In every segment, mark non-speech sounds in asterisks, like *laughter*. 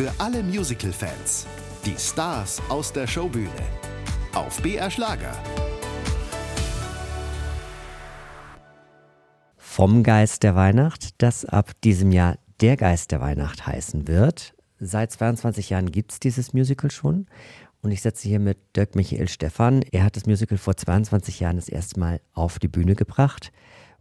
Für alle Musical-Fans. Die Stars aus der Showbühne. Auf BR Schlager. Vom Geist der Weihnacht, das ab diesem Jahr der Geist der Weihnacht heißen wird. Seit 22 Jahren gibt es dieses Musical schon. Und ich setze hier mit Dirk Michael Stephan. Er hat das Musical vor 22 Jahren das erste Mal auf die Bühne gebracht.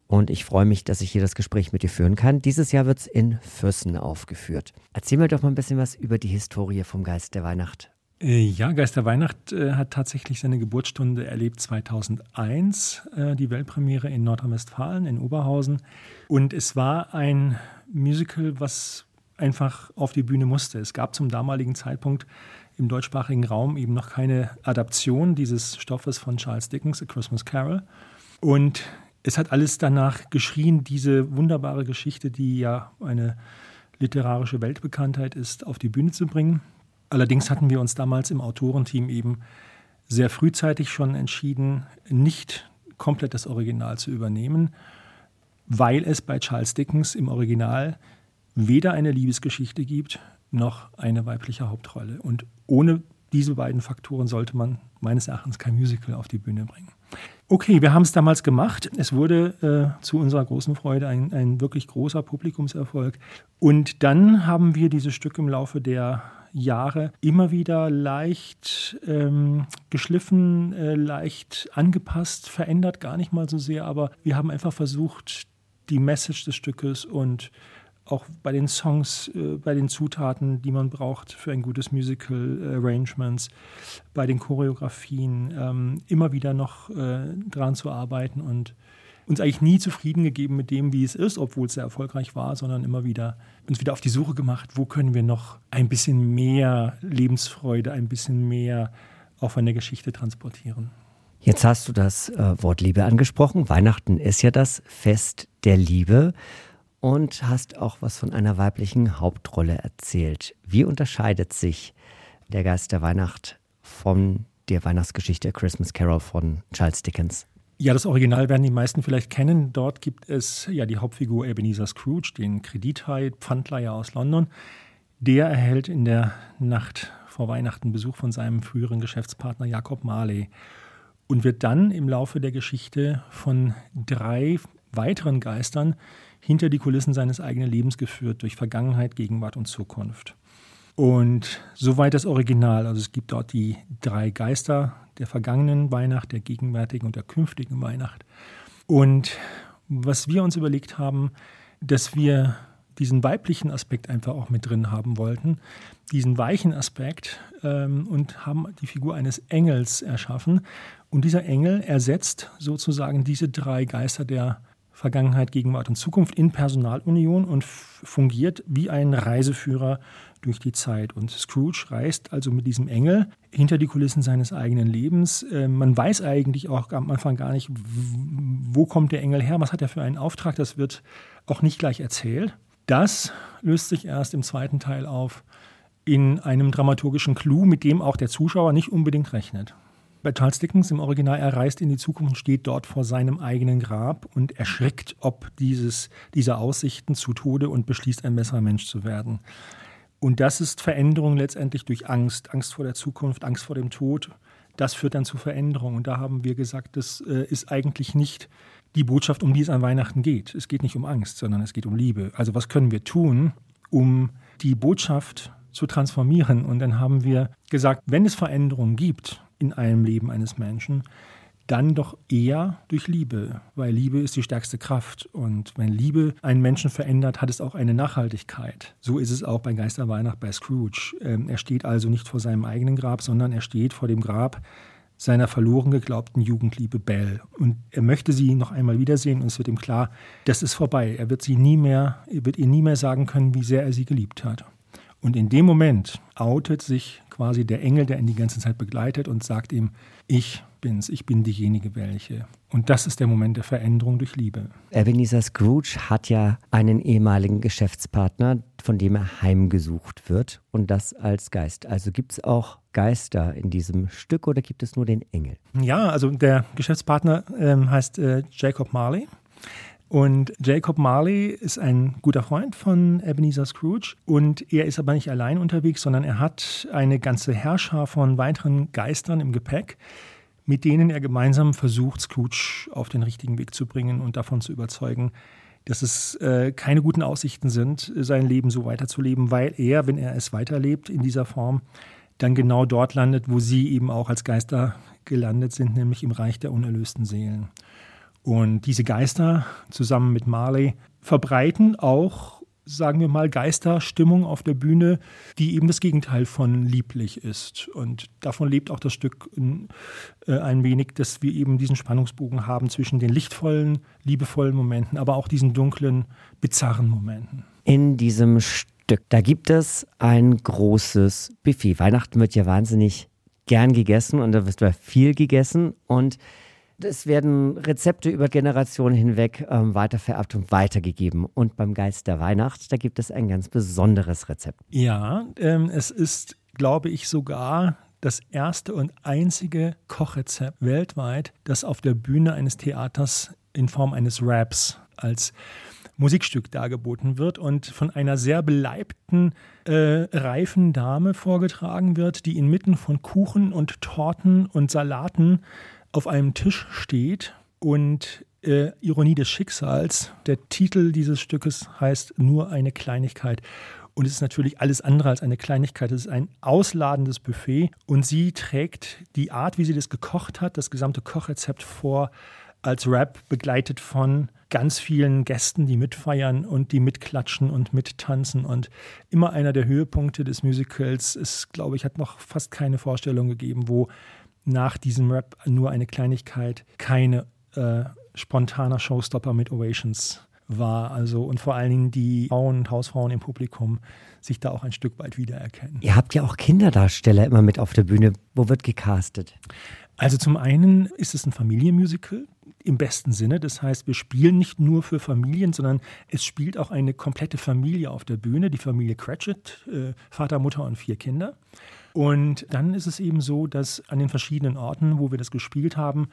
Und ich freue mich, dass ich hier das Gespräch mit dir führen kann. Dieses Jahr wird es in Füssen aufgeführt. Erzähl mir doch mal ein bisschen was über die Historie vom Geist der Weihnacht. Äh, ja, Geist der Weihnacht äh, hat tatsächlich seine Geburtsstunde erlebt 2001, äh, die Weltpremiere in Nordrhein-Westfalen, in Oberhausen. Und es war ein Musical, was einfach auf die Bühne musste. Es gab zum damaligen Zeitpunkt im deutschsprachigen Raum eben noch keine Adaption dieses Stoffes von Charles Dickens, A Christmas Carol. Und es hat alles danach geschrien, diese wunderbare Geschichte, die ja eine literarische Weltbekanntheit ist, auf die Bühne zu bringen. Allerdings hatten wir uns damals im Autorenteam eben sehr frühzeitig schon entschieden, nicht komplett das Original zu übernehmen, weil es bei Charles Dickens im Original weder eine Liebesgeschichte gibt, noch eine weibliche Hauptrolle. Und ohne diese beiden Faktoren sollte man meines Erachtens kein Musical auf die Bühne bringen. Okay, wir haben es damals gemacht. Es wurde äh, zu unserer großen Freude ein, ein wirklich großer Publikumserfolg. Und dann haben wir dieses Stück im Laufe der Jahre immer wieder leicht ähm, geschliffen, äh, leicht angepasst, verändert, gar nicht mal so sehr, aber wir haben einfach versucht, die Message des Stückes und auch bei den Songs, äh, bei den Zutaten, die man braucht für ein gutes Musical, äh, Arrangements, bei den Choreografien, ähm, immer wieder noch äh, dran zu arbeiten und uns eigentlich nie zufrieden gegeben mit dem, wie es ist, obwohl es sehr erfolgreich war, sondern immer wieder uns wieder auf die Suche gemacht, wo können wir noch ein bisschen mehr Lebensfreude, ein bisschen mehr auf eine Geschichte transportieren. Jetzt hast du das äh, Wort Liebe angesprochen. Weihnachten ist ja das Fest der Liebe und hast auch was von einer weiblichen Hauptrolle erzählt. Wie unterscheidet sich der Geist der Weihnacht von der Weihnachtsgeschichte A Christmas Carol von Charles Dickens? Ja, das Original werden die meisten vielleicht kennen. Dort gibt es ja die Hauptfigur Ebenezer Scrooge, den Kredithai, Pfandleiher aus London. Der erhält in der Nacht vor Weihnachten Besuch von seinem früheren Geschäftspartner Jakob Marley und wird dann im Laufe der Geschichte von drei weiteren Geistern hinter die Kulissen seines eigenen Lebens geführt, durch Vergangenheit, Gegenwart und Zukunft. Und soweit das Original. Also es gibt dort die drei Geister der vergangenen Weihnacht, der gegenwärtigen und der künftigen Weihnacht. Und was wir uns überlegt haben, dass wir diesen weiblichen Aspekt einfach auch mit drin haben wollten, diesen weichen Aspekt ähm, und haben die Figur eines Engels erschaffen. Und dieser Engel ersetzt sozusagen diese drei Geister der Vergangenheit, Gegenwart und Zukunft in Personalunion und fungiert wie ein Reiseführer durch die Zeit. Und Scrooge reist also mit diesem Engel hinter die Kulissen seines eigenen Lebens. Ähm, man weiß eigentlich auch am Anfang gar nicht, wo kommt der Engel her, was hat er für einen Auftrag. Das wird auch nicht gleich erzählt. Das löst sich erst im zweiten Teil auf in einem dramaturgischen Clou, mit dem auch der Zuschauer nicht unbedingt rechnet. Bei Charles Dickens im Original, er reist in die Zukunft und steht dort vor seinem eigenen Grab und erschrickt ob dieses, dieser Aussichten zu Tode und beschließt, ein besserer Mensch zu werden. Und das ist Veränderung letztendlich durch Angst, Angst vor der Zukunft, Angst vor dem Tod. Das führt dann zu Veränderung. Und da haben wir gesagt, das äh, ist eigentlich nicht die Botschaft, um die es an Weihnachten geht. Es geht nicht um Angst, sondern es geht um Liebe. Also was können wir tun, um die Botschaft zu transformieren? Und dann haben wir gesagt, wenn es Veränderungen gibt, in einem Leben eines Menschen, dann doch eher durch Liebe, weil Liebe ist die stärkste Kraft. Und wenn Liebe einen Menschen verändert, hat es auch eine Nachhaltigkeit. So ist es auch bei Geisterweihnacht bei Scrooge. Ähm, er steht also nicht vor seinem eigenen Grab, sondern er steht vor dem Grab seiner verloren geglaubten Jugendliebe Belle. Und er möchte sie noch einmal wiedersehen und es wird ihm klar, das ist vorbei. Er wird sie nie mehr, er wird ihr nie mehr sagen können, wie sehr er sie geliebt hat. Und in dem Moment outet sich quasi der Engel, der ihn die ganze Zeit begleitet und sagt ihm, ich bin's, ich bin diejenige welche. Und das ist der Moment der Veränderung durch Liebe. Ebenezer Scrooge hat ja einen ehemaligen Geschäftspartner, von dem er heimgesucht wird und das als Geist. Also gibt es auch Geister in diesem Stück oder gibt es nur den Engel? Ja, also der Geschäftspartner ähm, heißt äh, Jacob Marley. Und Jacob Marley ist ein guter Freund von Ebenezer Scrooge und er ist aber nicht allein unterwegs, sondern er hat eine ganze Herrscher von weiteren Geistern im Gepäck, mit denen er gemeinsam versucht, Scrooge auf den richtigen Weg zu bringen und davon zu überzeugen, dass es äh, keine guten Aussichten sind, sein Leben so weiterzuleben, weil er, wenn er es weiterlebt in dieser Form, dann genau dort landet, wo sie eben auch als Geister gelandet sind, nämlich im Reich der unerlösten Seelen. Und diese Geister zusammen mit Marley verbreiten auch, sagen wir mal, Geisterstimmung auf der Bühne, die eben das Gegenteil von lieblich ist. Und davon lebt auch das Stück äh, ein wenig, dass wir eben diesen Spannungsbogen haben zwischen den lichtvollen, liebevollen Momenten, aber auch diesen dunklen, bizarren Momenten. In diesem Stück, da gibt es ein großes Buffet. Weihnachten wird ja wahnsinnig gern gegessen und da wird viel gegessen und es werden Rezepte über Generationen hinweg ähm, weitervererbt und weitergegeben. Und beim Geist der Weihnacht, da gibt es ein ganz besonderes Rezept. Ja, ähm, es ist, glaube ich, sogar das erste und einzige Kochrezept weltweit, das auf der Bühne eines Theaters in Form eines Raps als Musikstück dargeboten wird und von einer sehr beleibten, äh, reifen Dame vorgetragen wird, die inmitten von Kuchen und Torten und Salaten auf einem Tisch steht und äh, Ironie des Schicksals. Der Titel dieses Stückes heißt Nur eine Kleinigkeit. Und es ist natürlich alles andere als eine Kleinigkeit. Es ist ein ausladendes Buffet. Und sie trägt die Art, wie sie das gekocht hat, das gesamte Kochrezept vor, als Rap, begleitet von ganz vielen Gästen, die mitfeiern und die mitklatschen und mittanzen. Und immer einer der Höhepunkte des Musicals ist, glaube ich, hat noch fast keine Vorstellung gegeben, wo nach diesem Rap nur eine Kleinigkeit keine äh, spontaner Showstopper mit Ovations war. Also und vor allen Dingen die Frauen und Hausfrauen im Publikum sich da auch ein Stück weit wiedererkennen. Ihr habt ja auch Kinderdarsteller immer mit auf der Bühne. Wo wird gecastet? Also zum einen ist es ein Familienmusical im besten Sinne. Das heißt, wir spielen nicht nur für Familien, sondern es spielt auch eine komplette Familie auf der Bühne, die Familie Cratchit, äh, Vater, Mutter und vier Kinder. Und dann ist es eben so, dass an den verschiedenen Orten, wo wir das gespielt haben,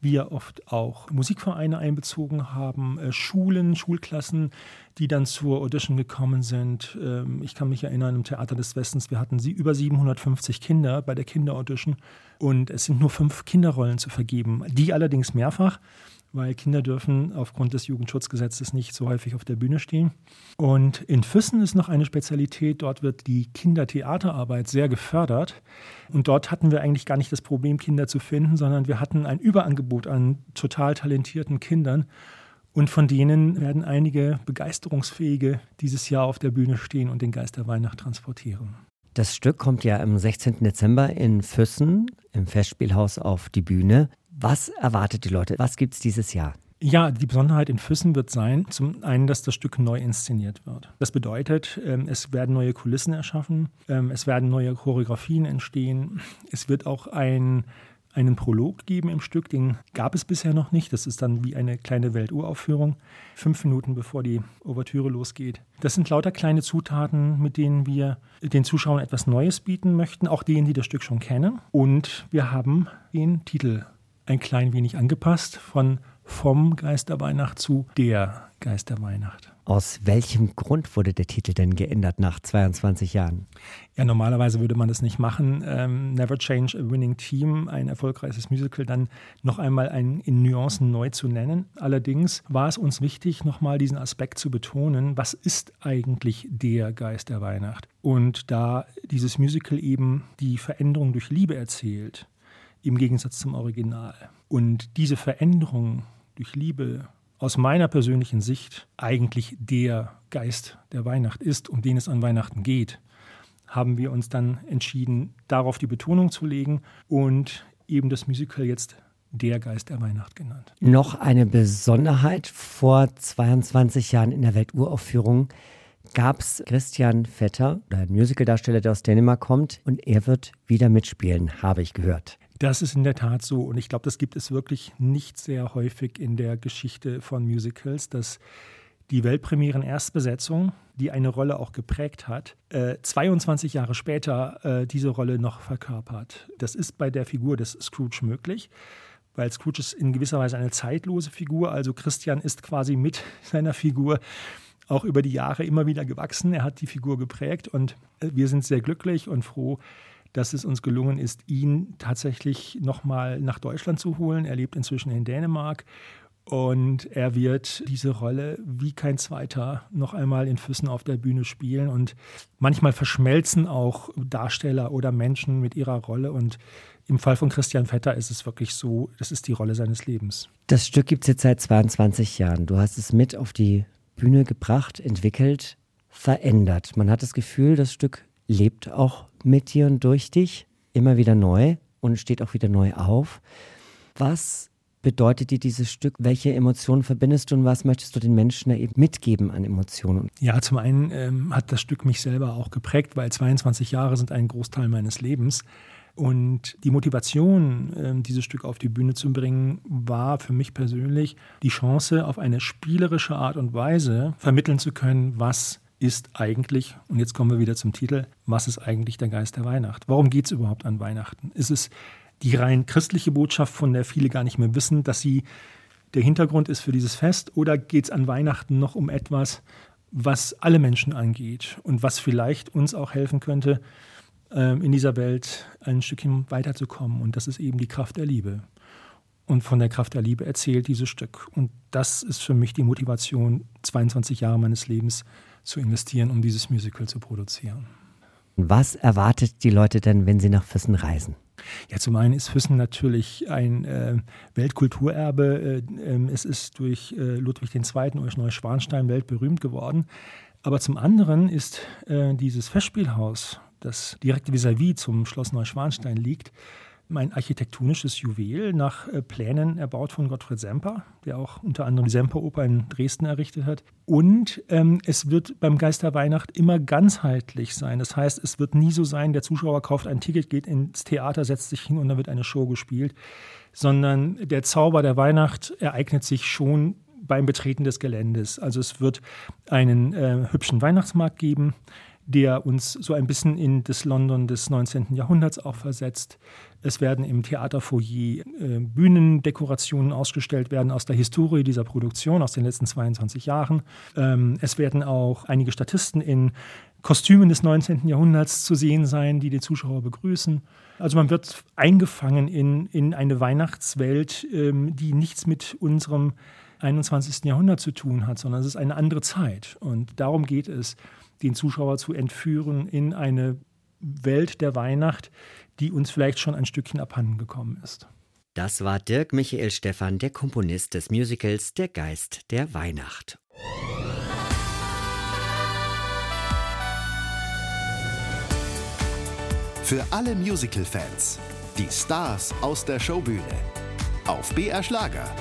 wir oft auch Musikvereine einbezogen haben, äh, Schulen, Schulklassen, die dann zur Audition gekommen sind. Ähm, ich kann mich erinnern, im Theater des Westens, wir hatten sie über 750 Kinder bei der Kinderaudition und es sind nur fünf Kinderrollen zu vergeben, die allerdings mehrfach weil Kinder dürfen aufgrund des Jugendschutzgesetzes nicht so häufig auf der Bühne stehen. Und in Füssen ist noch eine Spezialität, dort wird die Kindertheaterarbeit sehr gefördert. Und dort hatten wir eigentlich gar nicht das Problem, Kinder zu finden, sondern wir hatten ein Überangebot an total talentierten Kindern. Und von denen werden einige Begeisterungsfähige dieses Jahr auf der Bühne stehen und den Geist der Weihnacht transportieren. Das Stück kommt ja am 16. Dezember in Füssen im Festspielhaus auf die Bühne. Was erwartet die Leute? Was gibt es dieses Jahr? Ja, die Besonderheit in Füssen wird sein, zum einen, dass das Stück neu inszeniert wird. Das bedeutet, ähm, es werden neue Kulissen erschaffen, ähm, es werden neue Choreografien entstehen, es wird auch ein, einen Prolog geben im Stück, den gab es bisher noch nicht. Das ist dann wie eine kleine Welturaufführung, fünf Minuten bevor die Ouvertüre losgeht. Das sind lauter kleine Zutaten, mit denen wir den Zuschauern etwas Neues bieten möchten, auch denen, die das Stück schon kennen. Und wir haben den Titel ein klein wenig angepasst von vom Geist der Weihnacht zu der Geist der Weihnacht. Aus welchem Grund wurde der Titel denn geändert nach 22 Jahren? Ja, normalerweise würde man das nicht machen. Ähm, Never Change a Winning Team, ein erfolgreiches Musical, dann noch einmal ein, in Nuancen neu zu nennen. Allerdings war es uns wichtig, nochmal diesen Aspekt zu betonen, was ist eigentlich der Geist der Weihnacht? Und da dieses Musical eben die Veränderung durch Liebe erzählt, im Gegensatz zum Original. Und diese Veränderung durch Liebe aus meiner persönlichen Sicht eigentlich der Geist der Weihnacht ist, um den es an Weihnachten geht, haben wir uns dann entschieden, darauf die Betonung zu legen und eben das Musical jetzt der Geist der Weihnacht genannt. Noch eine Besonderheit vor 22 Jahren in der Welturaufführung gab es Christian Vetter, ein Musicaldarsteller, der aus Dänemark kommt, und er wird wieder mitspielen, habe ich gehört. Das ist in der Tat so. Und ich glaube, das gibt es wirklich nicht sehr häufig in der Geschichte von Musicals, dass die Weltpremieren Erstbesetzung, die eine Rolle auch geprägt hat, äh, 22 Jahre später äh, diese Rolle noch verkörpert. Das ist bei der Figur des Scrooge möglich, weil Scrooge ist in gewisser Weise eine zeitlose Figur. Also Christian ist quasi mit *laughs* seiner Figur auch über die Jahre immer wieder gewachsen. Er hat die Figur geprägt und äh, wir sind sehr glücklich und froh, dass es uns gelungen ist, ihn tatsächlich nochmal nach Deutschland zu holen. Er lebt inzwischen in Dänemark und er wird diese Rolle wie kein zweiter noch einmal in Füssen auf der Bühne spielen. Und manchmal verschmelzen auch Darsteller oder Menschen mit ihrer Rolle. Und im Fall von Christian Vetter ist es wirklich so, das ist die Rolle seines Lebens. Das Stück gibt es jetzt seit 22 Jahren. Du hast es mit auf die Bühne gebracht, entwickelt, verändert. Man hat das Gefühl, das Stück lebt auch mit dir und durch dich immer wieder neu und steht auch wieder neu auf. Was bedeutet dir dieses Stück? Welche Emotionen verbindest du und was möchtest du den Menschen da eben mitgeben an Emotionen? Ja, zum einen ähm, hat das Stück mich selber auch geprägt, weil 22 Jahre sind ein Großteil meines Lebens. Und die Motivation, ähm, dieses Stück auf die Bühne zu bringen, war für mich persönlich die Chance, auf eine spielerische Art und Weise vermitteln zu können, was ist eigentlich, und jetzt kommen wir wieder zum Titel, was ist eigentlich der Geist der Weihnacht? Warum geht es überhaupt an Weihnachten? Ist es die rein christliche Botschaft, von der viele gar nicht mehr wissen, dass sie der Hintergrund ist für dieses Fest? Oder geht es an Weihnachten noch um etwas, was alle Menschen angeht und was vielleicht uns auch helfen könnte, ähm, in dieser Welt ein Stückchen weiterzukommen? Und das ist eben die Kraft der Liebe. Und von der Kraft der Liebe erzählt dieses Stück. Und das ist für mich die Motivation, 22 Jahre meines Lebens zu investieren, um dieses Musical zu produzieren. Was erwartet die Leute denn, wenn sie nach Füssen reisen? Ja, zum einen ist Füssen natürlich ein äh, Weltkulturerbe. Äh, äh, es ist durch äh, Ludwig II. durch Neuschwanstein weltberühmt geworden. Aber zum anderen ist äh, dieses Festspielhaus, das direkt vis-à-vis -vis zum Schloss Neuschwanstein liegt, ein architektonisches Juwel nach äh, Plänen erbaut von Gottfried Semper, der auch unter anderem die Semperoper in Dresden errichtet hat. Und ähm, es wird beim Geisterweihnacht immer ganzheitlich sein. Das heißt, es wird nie so sein, der Zuschauer kauft ein Ticket, geht ins Theater, setzt sich hin und dann wird eine Show gespielt, sondern der Zauber der Weihnacht ereignet sich schon beim Betreten des Geländes. Also es wird einen äh, hübschen Weihnachtsmarkt geben der uns so ein bisschen in das London des 19. Jahrhunderts auch versetzt. Es werden im Theaterfoyer äh, Bühnendekorationen ausgestellt werden aus der Historie dieser Produktion aus den letzten 22 Jahren. Ähm, es werden auch einige Statisten in Kostümen des 19. Jahrhunderts zu sehen sein, die die Zuschauer begrüßen. Also man wird eingefangen in, in eine Weihnachtswelt, ähm, die nichts mit unserem 21. Jahrhundert zu tun hat, sondern es ist eine andere Zeit. Und darum geht es den Zuschauer zu entführen in eine Welt der Weihnacht, die uns vielleicht schon ein Stückchen abhanden gekommen ist. Das war Dirk Michael Stephan, der Komponist des Musicals Der Geist der Weihnacht. Für alle Musical-Fans, die Stars aus der Showbühne. Auf BR Schlager